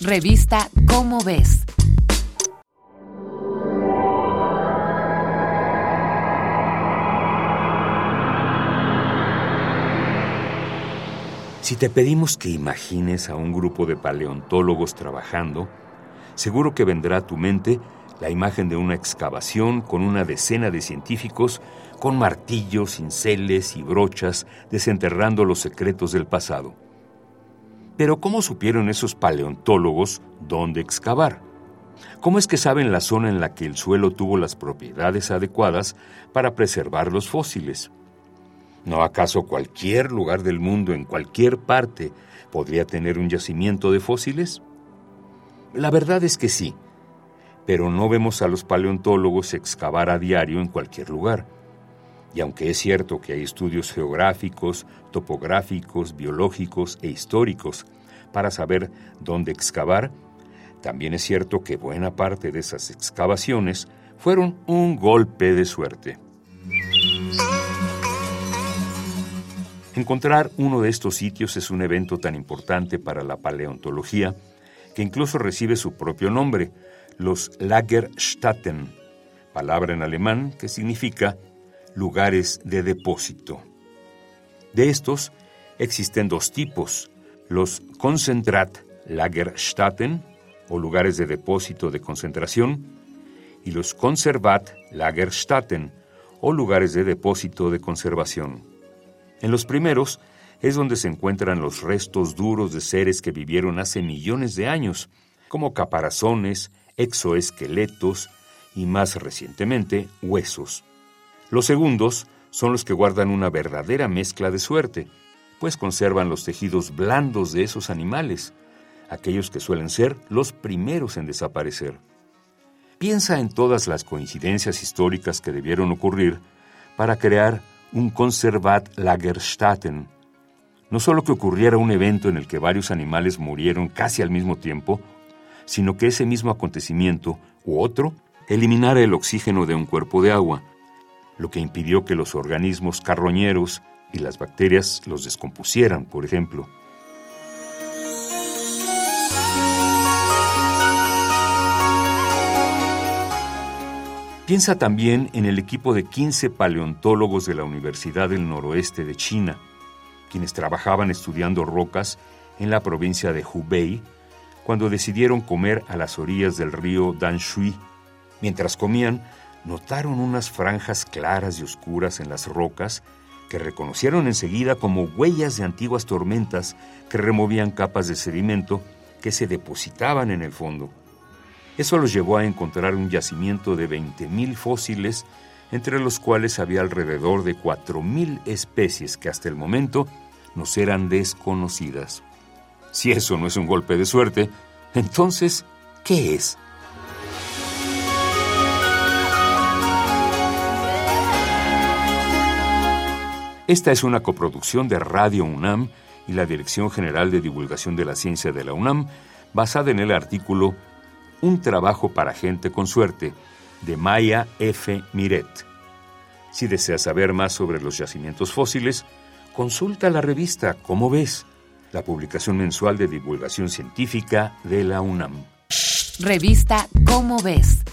Revista Cómo ves. Si te pedimos que imagines a un grupo de paleontólogos trabajando, seguro que vendrá a tu mente la imagen de una excavación con una decena de científicos con martillos, cinceles y brochas desenterrando los secretos del pasado. Pero ¿cómo supieron esos paleontólogos dónde excavar? ¿Cómo es que saben la zona en la que el suelo tuvo las propiedades adecuadas para preservar los fósiles? ¿No acaso cualquier lugar del mundo, en cualquier parte, podría tener un yacimiento de fósiles? La verdad es que sí, pero no vemos a los paleontólogos excavar a diario en cualquier lugar. Y aunque es cierto que hay estudios geográficos, topográficos, biológicos e históricos para saber dónde excavar, también es cierto que buena parte de esas excavaciones fueron un golpe de suerte. Encontrar uno de estos sitios es un evento tan importante para la paleontología que incluso recibe su propio nombre, los Lagerstätten, palabra en alemán que significa lugares de depósito. De estos existen dos tipos, los Concentrat Lagerstätten, o lugares de depósito de concentración, y los Conservat Lagerstätten, o lugares de depósito de conservación. En los primeros es donde se encuentran los restos duros de seres que vivieron hace millones de años, como caparazones, exoesqueletos y más recientemente huesos. Los segundos son los que guardan una verdadera mezcla de suerte, pues conservan los tejidos blandos de esos animales, aquellos que suelen ser los primeros en desaparecer. Piensa en todas las coincidencias históricas que debieron ocurrir para crear un Conservat Lagerstätten. No solo que ocurriera un evento en el que varios animales murieron casi al mismo tiempo, sino que ese mismo acontecimiento u otro eliminara el oxígeno de un cuerpo de agua, lo que impidió que los organismos carroñeros y las bacterias los descompusieran, por ejemplo. Piensa también en el equipo de 15 paleontólogos de la Universidad del Noroeste de China, quienes trabajaban estudiando rocas en la provincia de Hubei cuando decidieron comer a las orillas del río Danshui. Mientras comían, notaron unas franjas claras y oscuras en las rocas que reconocieron enseguida como huellas de antiguas tormentas que removían capas de sedimento que se depositaban en el fondo. Eso los llevó a encontrar un yacimiento de 20.000 fósiles, entre los cuales había alrededor de 4.000 especies que hasta el momento nos eran desconocidas. Si eso no es un golpe de suerte, entonces, ¿qué es? Esta es una coproducción de Radio UNAM y la Dirección General de Divulgación de la Ciencia de la UNAM, basada en el artículo Un trabajo para gente con suerte, de Maya F. Miret. Si deseas saber más sobre los yacimientos fósiles, consulta la revista ¿Cómo ves? la publicación mensual de divulgación científica de la UNAM. Revista Cómo ves